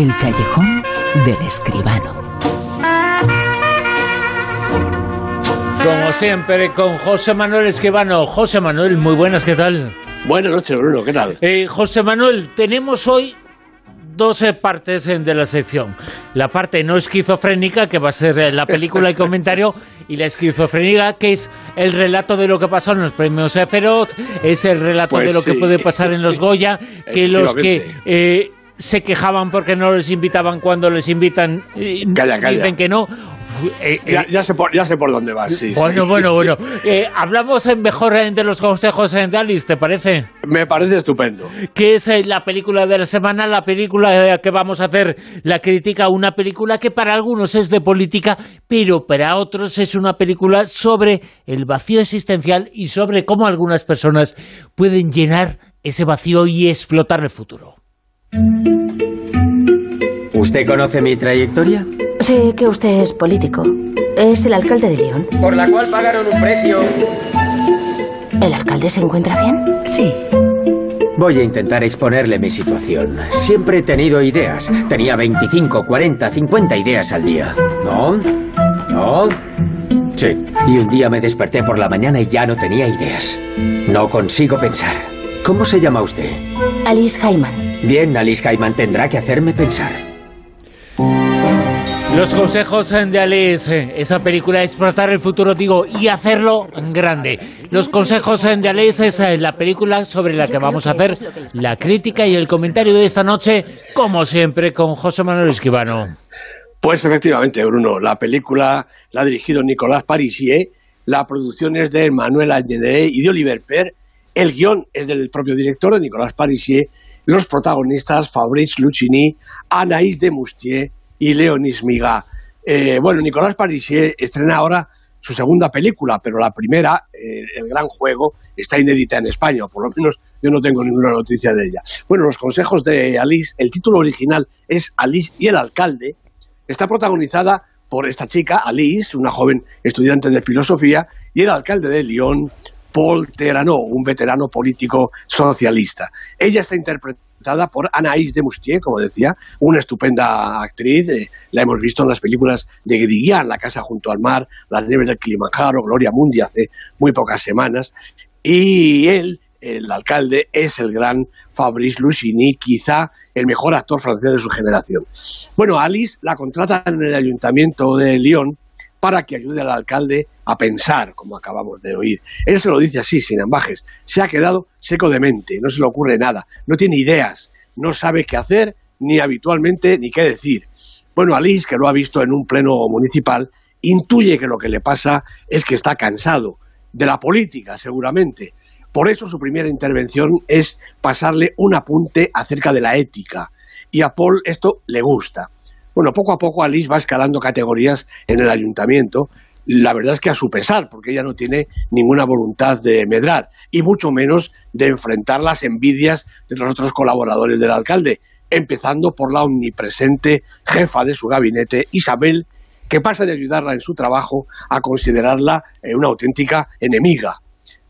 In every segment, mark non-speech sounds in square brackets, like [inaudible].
El callejón del escribano. Como siempre, con José Manuel Escribano. José Manuel, muy buenas, ¿qué tal? Buenas noches, Bruno, ¿qué tal? Eh, José Manuel, tenemos hoy 12 partes de la sección. La parte no esquizofrénica, que va a ser eh, la película y comentario, y la esquizofrénica, que es el relato de lo que pasó en los premios Feroz, es el relato Pues de lo que puede pasar en los Goya, que los que eh, se quejaban porque no les invitaban cuando les invitan, Calla, calla. dicen que no. Eh, eh, Ya, ya sé por, ya sé por dónde vas, sí. bueno, sí. bueno, bueno. Eh, hablamos en mejor de los consejos Alice, ¿te parece? Me parece estupendo. que es eh, la película de la semana, la película que vamos a hacer, la crítica, una película que para algunos es de política, pero para otros es una película sobre el vacío existencial y sobre cómo algunas personas pueden llenar ese vacío y explotar el futuro. ¿Usted conoce mi trayectoria? Sé que usted es político. Es el alcalde de León. Por la cual pagaron un precio. ¿El alcalde se encuentra bien? Sí, Voy a intentar exponerle mi situación. Siempre he tenido ideas. Tenía 25, 40, 50 ideas al día. ¿No? ¿No? Sí. Y un día me desperté por la mañana y ya no tenía ideas. No consigo pensar. ¿Cómo se llama usted? Alice Hyman. Bien, Alice Gaiman tendrá que hacerme pensar. Los consejos de Alice, eh, esa película, explotar el futuro, digo, y hacerlo grande. Los consejos de Alice es eh, la película sobre la que vamos a hacer la crítica y el comentario de esta noche, como siempre, con José Manuel Esquivano. Pues efectivamente, Bruno, la película la ha dirigido Nicolas Parisier, la producción es de Manuel Añené y de Oliver Per, el guion es del propio director de Nicolas Parisier, los protagonistas Fabrice Lucchini, Anaïs de Moustier y Léonis Miga. Eh, bueno, Nicolas Parisier estrena ahora su segunda película, pero la primera, eh, El Gran Juego, está inédita en España, o por lo menos yo no tengo ninguna noticia de ella. Bueno, los consejos de Alice, el título original es Alice y el alcalde, está protagonizada por esta chica, Alice, una joven estudiante de filosofía, y el alcalde de Lyon, Paul Terano, un veterano político socialista. Ella está interpretada por Anaïs de Moustier, como decía, una estupenda actriz. eh, la hemos visto en las películas de Guédiguian, La casa junto al mar, Las nieves del Kilimanjaro, Gloria Mundi hace muy pocas semanas. Y él, el alcalde, es el gran Fabrice Lucchini, quizá el mejor actor francés de su generación. Bueno, Alice la contratan en el ayuntamiento de Lyon para que ayude al alcalde a pensar, como acabamos de oír. Él se lo dice así, sin ambajes. Se ha quedado seco de mente, no se le ocurre nada, no tiene ideas, no sabe qué hacer, ni habitualmente, ni qué decir. Bueno, Alice, que lo ha visto en un pleno municipal, intuye que lo que le pasa es que está cansado de la política, seguramente. Por eso su primera intervención es pasarle un apunte acerca de la ética. Y a Paul esto le gusta. Bueno, poco a poco Alice va escalando categorías en el ayuntamiento. La verdad es que a su pesar, porque ella no tiene ninguna voluntad de medrar y mucho menos de enfrentar las envidias de los otros colaboradores del alcalde, empezando por la omnipresente jefa de su gabinete, Isabel, que pasa de ayudarla en su trabajo a considerarla eh, una auténtica enemiga.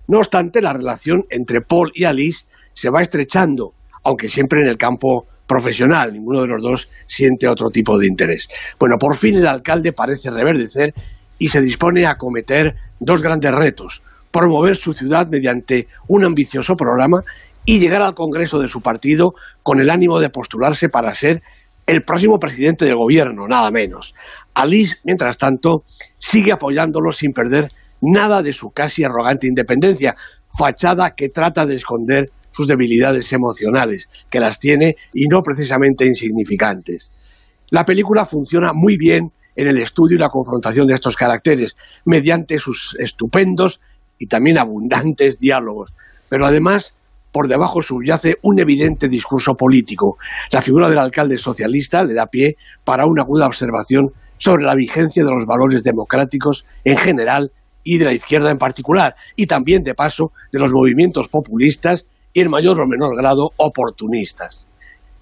No obstante, la relación entre Paul y Alice se va estrechando, aunque siempre en el campo profesional. Ninguno de los dos siente otro tipo de interés. Bueno, por fin el alcalde parece reverdecer y se dispone a acometer dos grandes retos. Promover su ciudad mediante un ambicioso programa y llegar al Congreso de su partido con el ánimo de postularse para ser el próximo presidente del gobierno, nada menos. Alice, mientras tanto, sigue apoyándolo sin perder nada de su casi arrogante independencia, fachada que trata de esconder sus debilidades emocionales, que las tiene y no precisamente insignificantes. La película funciona muy bien en el estudio y la confrontación de estos caracteres, mediante sus estupendos y también abundantes diálogos. Pero además, por debajo subyace un evidente discurso político. La figura del alcalde socialista le da pie para una aguda observación sobre la vigencia de los valores democráticos en general y de la izquierda en particular, y también, de paso, de los movimientos populistas y en mayor o menor grado oportunistas.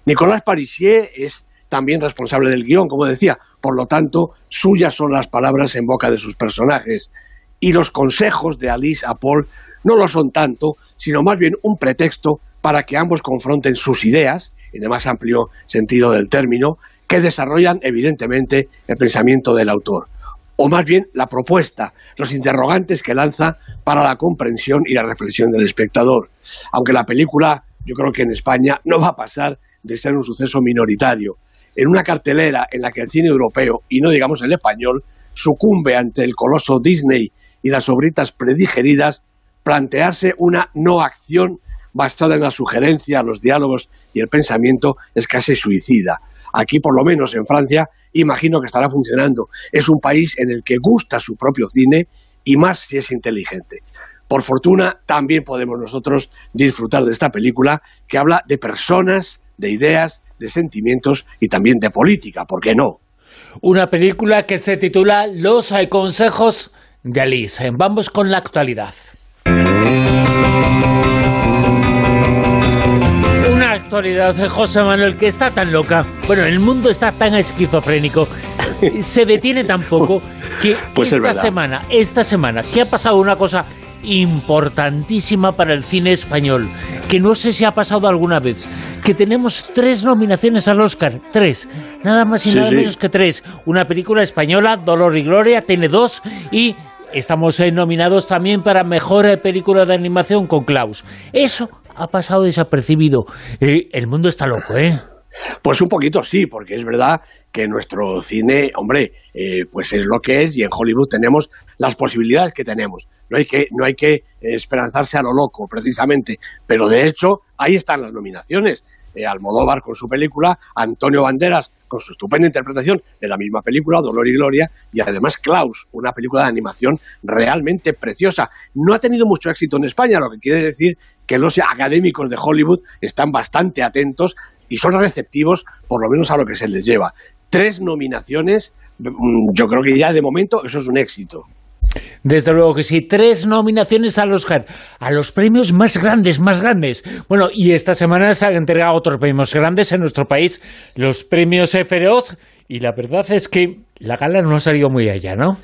Nicolás Parisier es también responsable del guion, como decía, por lo tanto, suyas son las palabras en boca de sus personajes. Y los consejos de Alice a Paul no lo son tanto, sino más bien un pretexto para que ambos confronten sus ideas, en el más amplio sentido del término, que desarrollan evidentemente el pensamiento del autor, o más bien la propuesta, los interrogantes que lanza para la comprensión y la reflexión del espectador. Aunque la película, yo creo que en España no va a pasar de ser un suceso minoritario. En una cartelera en la que el cine europeo, y no digamos el español, sucumbe ante el coloso Disney y las obritas predigeridas, plantearse una no acción basada en la sugerencia, los diálogos y el pensamiento es casi suicida. Aquí, por lo menos en Francia, imagino que estará funcionando. Es un país en el que gusta su propio cine y más si es inteligente. Por fortuna, también podemos nosotros disfrutar de esta película que habla de personas, de ideas, de sentimientos y también de política, ¿por qué no? Una película que se titula Los consejos de Alice. Vamos con la actualidad. Una actualidad de José Manuel que está tan loca. Bueno, el mundo está tan esquizofrénico. [laughs] Se detiene tan poco que pues esta semana, esta semana, que ha pasado una cosa importantísima para el cine español, que no sé si ha pasado alguna vez, que tenemos tres nominaciones al Oscar, tres, nada más y nada menos que tres. Una película española, Dolor y Gloria, tiene dos y estamos eh, nominados también para Mejor eh, Película de Animación con Klaus. Eso ha pasado desapercibido. Eh, el mundo está loco, ¿eh? Pues un poquito sí, porque es verdad que nuestro cine, hombre, eh, pues es lo que es y en Hollywood tenemos las posibilidades que tenemos. No hay que, no hay que esperanzarse a lo loco, precisamente. Pero de hecho, ahí están las nominaciones. Eh, Almodóvar con su película, Antonio Banderas con su estupenda interpretación de la misma película, Dolor y Gloria, y además Klaus, una película de animación realmente preciosa. No ha tenido mucho éxito en España, lo que quiere decir que los académicos de Hollywood están bastante atentos y son receptivos por lo menos a lo que se les lleva. Tres nominaciones, mm, yo creo que ya de momento eso es un éxito. Desde luego que sí, tres nominaciones al Oscar, a los premios más grandes, más grandes. Bueno, y esta semana se han entregado otros premios grandes en nuestro país, los premios Feroz, y la verdad es que la gala no ha salido muy allá, ¿no?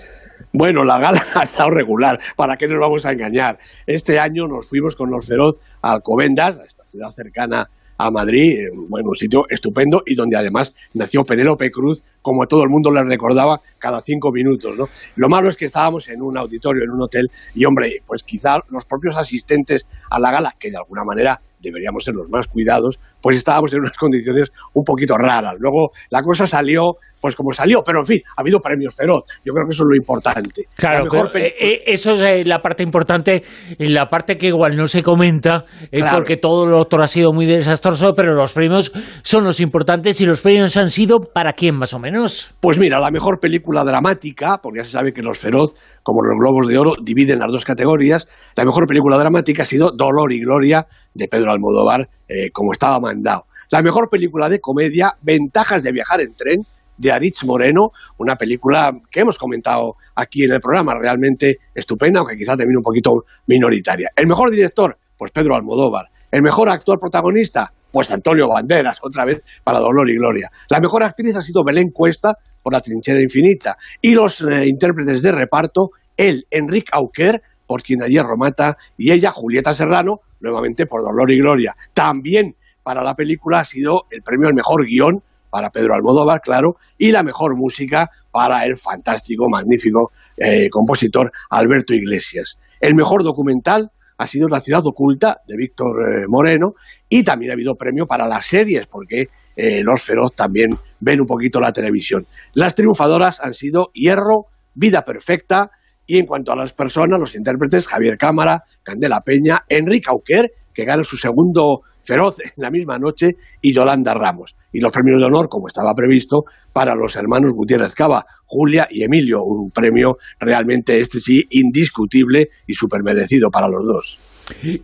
Bueno, la gala [laughs] ha estado regular, ¿para qué nos vamos a engañar? Este año nos fuimos con los Feroz a Alcobendas, a esta ciudad cercana Madrid, bueno, un sitio estupendo y donde además nació Penélope Cruz, como todo el mundo le recordaba cada cinco minutos. Lo malo es que estábamos en un auditorio, en un hotel, y hombre, pues quizá los propios asistentes a la gala, que de alguna manera deberíamos ser los más cuidados, pues estábamos en unas condiciones un poquito raras. Luego la cosa salió, pues como salió, pero en fin, ha habido premios feroz. Yo creo que eso es lo importante. Claro, eh, eh, eso es eh, la parte importante, la parte que igual no se comenta, porque todo lo otro ha sido muy desastroso, pero los premios son los importantes y los premios han sido para quién más o menos. Pues mira, la mejor película dramática, porque ya se sabe que los feroz, como los globos de oro, dividen las dos categorías, la mejor película dramática ha sido Dolor y Gloria de Pedro Almodóvar, como estaba mandado. La mejor película de comedia, Ventajas de viajar en tren, de Aritz Moreno, una película que hemos comentado aquí en el programa, realmente estupenda, aunque quizá también un poquito minoritaria. El mejor director, pues Pedro Almodóvar. El mejor actor protagonista, pues Antonio Banderas, otra vez para Dolor y Gloria. La mejor actriz ha sido Belén Cuesta por La Trinchera Infinita. Y los eh, intérpretes de reparto, él, Enrique Auquer, por quien ayer Romata, y ella, Julieta Serrano, nuevamente por Dolor y Gloria. También para la película ha sido el premio al mejor guion para Pedro Almodóvar, claro, y la mejor música para el fantástico, magnífico eh, compositor Alberto Iglesias. El mejor documental ha sido La ciudad oculta de Víctor eh, Moreno y también ha habido premio para las series porque eh, los feroz también ven un poquito la televisión. Las triunfadoras han sido Hierro, Vida Perfecta y en cuanto a las personas, los intérpretes Javier Cámara, Candela Peña, Enrique Auquer, que gana su segundo Feroz en la misma noche y Yolanda Ramos. Y los premios de honor, como estaba previsto, para los hermanos Gutiérrez Cava, Julia y Emilio. Un premio realmente, este sí, indiscutible y súper merecido para los dos.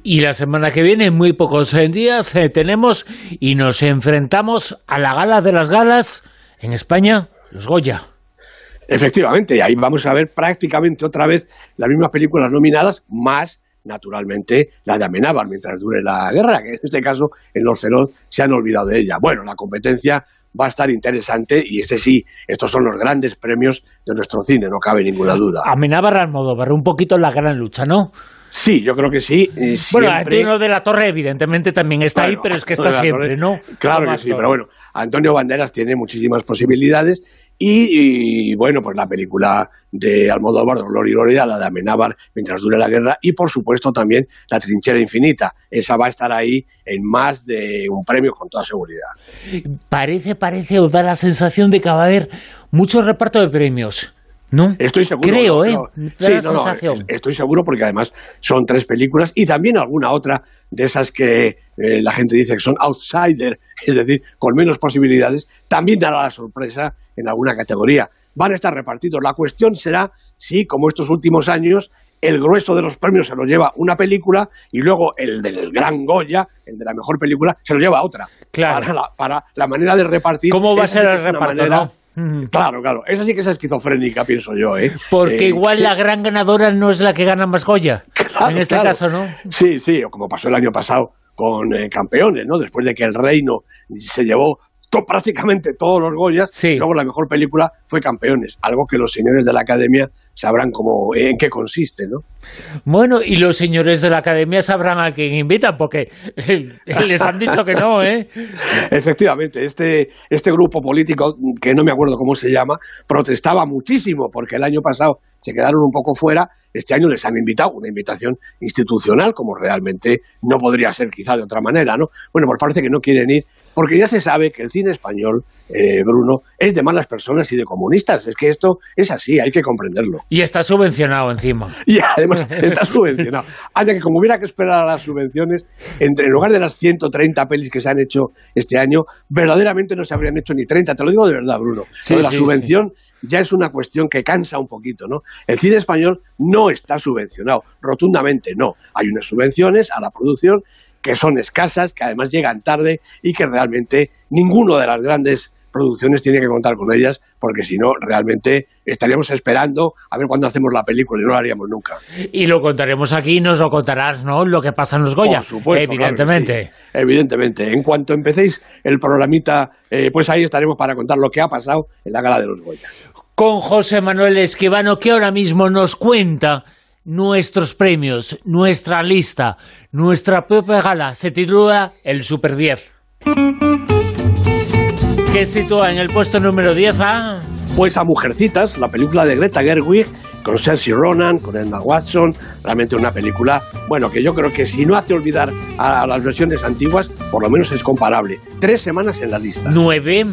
Y la semana que viene, muy pocos días, eh, tenemos y nos enfrentamos a la gala de las galas en España, los Goya. Efectivamente, y ahí vamos a ver prácticamente otra vez las mismas películas nominadas, más naturalmente la de Amenábar mientras dure la guerra, que en este caso en los feroz se han olvidado de ella. Bueno, la competencia va a estar interesante y ese sí, estos son los grandes premios de nuestro cine, no cabe ninguna duda. Amenábar Almodóvar, un poquito la gran lucha, ¿no? Sí, yo creo que sí. Bueno, Antonio de la Torre evidentemente también está ahí, pero es que está siempre, ¿no? Claro que sí, pero bueno, Antonio Banderas tiene muchísimas posibilidades y, bueno, pues la película de Almodóvar, Dolor y Gloria, la de Amenábar mientras dure la guerra y por supuesto también La trinchera infinita. Esa va a estar ahí en más de un premio con toda seguridad. Parece, parece, o da la sensación de que va a haber mucho reparto de premios. ¿No? Estoy seguro. Creo, ¿eh? Sí, no, estoy seguro porque además son tres películas y también alguna otra de esas que eh, la gente dice que son outsider, es decir, con menos posibilidades, también dará la sorpresa en alguna categoría. Van a estar repartidos. La cuestión será si, como estos últimos años, el grueso de los premios se lo lleva una película y luego el del gran Goya, el de la mejor película, se lo lleva otra. Claro. Para la, manera de repartir. ¿Cómo va a ser el reparto? Claro, claro. Esa sí que es esquizofrénica, pienso yo. ¿eh? Porque eh, igual la gran ganadora no es la que gana más Goya. [laughs] en este caso, ¿no? Sí, sí, como pasó el año pasado con eh, Campeones, ¿no? Después de que el Reino se llevó prácticamente todos los Goyas, luego la mejor película fue Campeones, algo que los señores de la Academia sabrán cómo, en qué consiste, ¿no? Bueno, y los señores de la Academia sabrán a quién invitan, porque les han dicho que no, [laughs] ¿eh? Efectivamente, este, este grupo político, que no me acuerdo cómo se llama, protestaba muchísimo, porque el año pasado se quedaron un poco fuera, este año les han invitado, una invitación institucional, como realmente no podría ser quizá de otra manera, ¿no? Bueno, pues parece que no quieren ir porque ya se sabe que el cine español, eh, Bruno, es de malas personas y de comunistas. Es que esto es así, hay que comprenderlo. Y está subvencionado encima. Y además está subvencionado. Anda que como hubiera que esperar a las subvenciones, entre, en lugar de las 130 pelis que se han hecho este año, verdaderamente no se habrían hecho ni 30. Te lo digo de verdad, Bruno. la subvención ya es una cuestión que cansa un poquito, ¿no? El cine español no está subvencionado, rotundamente no. Hay unas subvenciones a la producción que son escasas, que además llegan tarde y que realmente ninguno de las grandes producciones tiene que contar con ellas, porque si no, realmente estaríamos esperando a ver cuándo hacemos la película y no lo haríamos nunca. Y lo contaremos aquí, nos lo contarás, ¿no? Lo que pasa en los Goya. Por supuesto. Evidentemente. Evidentemente. En cuanto empecéis el programita, eh, pues ahí estaremos para contar lo que ha pasado en la gala de los Goya. Con José Manuel Esquivano, que ahora mismo nos cuenta nuestros premios, nuestra lista, nuestra propia gala. Se titula El Super 10. ¿Qué sitúa en el puesto número 10 a...? Pues a Mujercitas, la película de Greta Gerwig, con Cersei Ronan, con Emma Watson, realmente una película, bueno, que yo creo que si no hace olvidar a, las versiones antiguas, por lo menos es comparable. Tres semanas en la lista. ¿Nueve?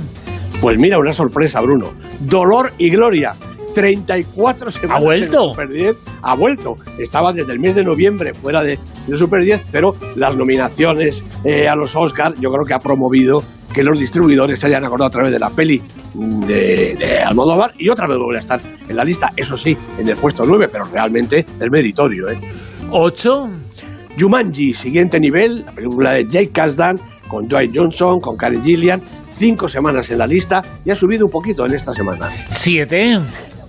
Pues mira, una sorpresa, Bruno. Dolor y Gloria, 34 semanas. ¿Ha vuelto? Super 10. Ha vuelto. Estaba desde el mes de noviembre fuera de, Super 10, pero las nominaciones eh, a los Oscars yo creo que ha promovido que los distribuidores se hayan acordado a través de la peli de, de Almodóvar y otra vez vuelve a estar en la lista, eso sí, en el puesto 9, pero realmente es meritorio. ¿eh? ¿8? Jumanji, siguiente nivel, la película de Jake Kasdan, con Dwight Johnson, con Karen Gillian, cinco semanas en la lista y ha subido un poquito en esta semana. ¿Siete?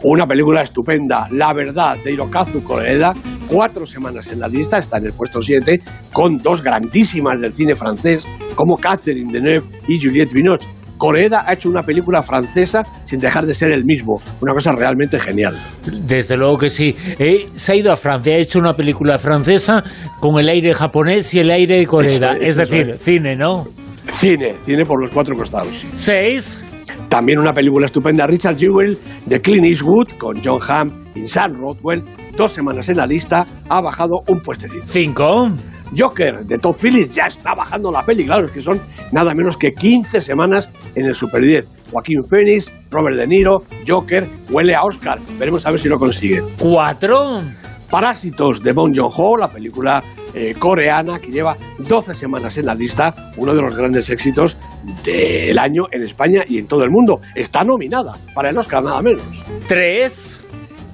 Una película estupenda, La Verdad, de Hirokazu Koreeda, cuatro semanas en la lista, está en el puesto 7, con dos grandísimas del cine francés, como Catherine Deneuve y Juliette Binoche. Koreeda ha hecho una película francesa sin dejar de ser el mismo, una cosa realmente genial. Desde luego que sí. Eh, se ha ido a Francia, ha hecho una película francesa con el aire japonés y el aire de Koreeda, es, decir, cine, ¿no? Cine, cine por los cuatro costados. Seis. También una película estupenda, Richard Jewell, de Clint Eastwood, con John Hamm y Sam Rothwell. Dos semanas en la lista, ha bajado un puestecito. Cinco. Joker, de Todd Phillips, ya está bajando la peli. Claro, es que son nada menos que 15 semanas en el Super 10. Joaquín Phoenix, Robert De Niro, Joker, huele a Oscar. Veremos a ver si lo consigue. Cuatro. Parásitos de Bong Joon-ho, la película eh, coreana que lleva 12 semanas en la lista, uno de los grandes éxitos del año en España y en todo el mundo. Está nominada para el Oscar, nada menos. Tres.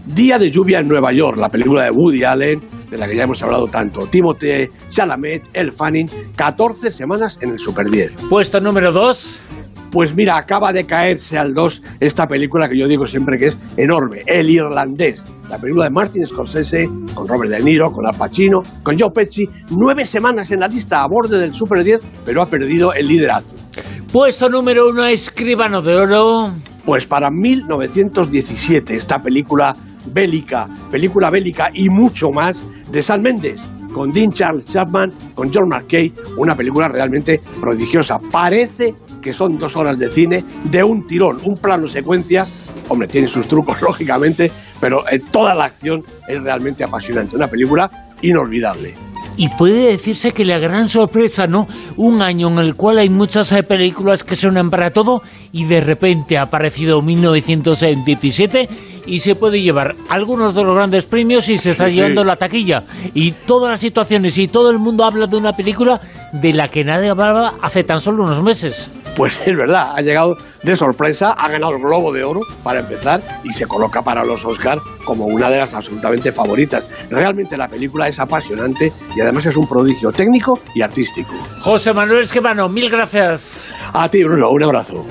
Día de lluvia en Nueva York, la película de Woody Allen, de la que ya hemos hablado tanto. Timothée Chalamet, El Fanning, 14 semanas en el Super 10. Puesto número 2. Pues mira, acaba de caerse al 2 esta película que yo digo siempre que es enorme, El Irlandés. La película de Martin Scorsese, con Robert De Niro, con Al Pacino, con Joe Pesci. Nueve semanas en la lista a borde del Super 10, pero ha perdido el liderato. Puesto número uno, Escribano de Oro. Pues para 1917, esta película bélica, película bélica y mucho más de San Méndez, con Dean Charles Chapman, con John McKay, una película realmente prodigiosa. Parece que son dos horas de cine de un tirón, un plano secuencia. Hombre, tiene sus trucos, [laughs] lógicamente, pero en toda la acción es realmente apasionante. Una película inolvidable. Y puede decirse que la gran sorpresa, ¿no? Un año en el cual hay muchas eh, películas que suenan para todo y de repente ha aparecido 1917 y se puede llevar algunos de los grandes premios y se está Sí, llevando sí. la taquilla. Y todas las situaciones y todo el mundo habla de una película de la que nadie hablaba hace tan solo unos meses. Pues [laughs] es verdad, ha llegado de sorpresa, ha ganado el Globo de Oro para empezar y se coloca para los Oscar como una de las absolutamente favoritas. Realmente la película es apasionante y además es un prodigio técnico y artístico. José Manuel Esquemano, mil gracias. A ti, Bruno, un abrazo.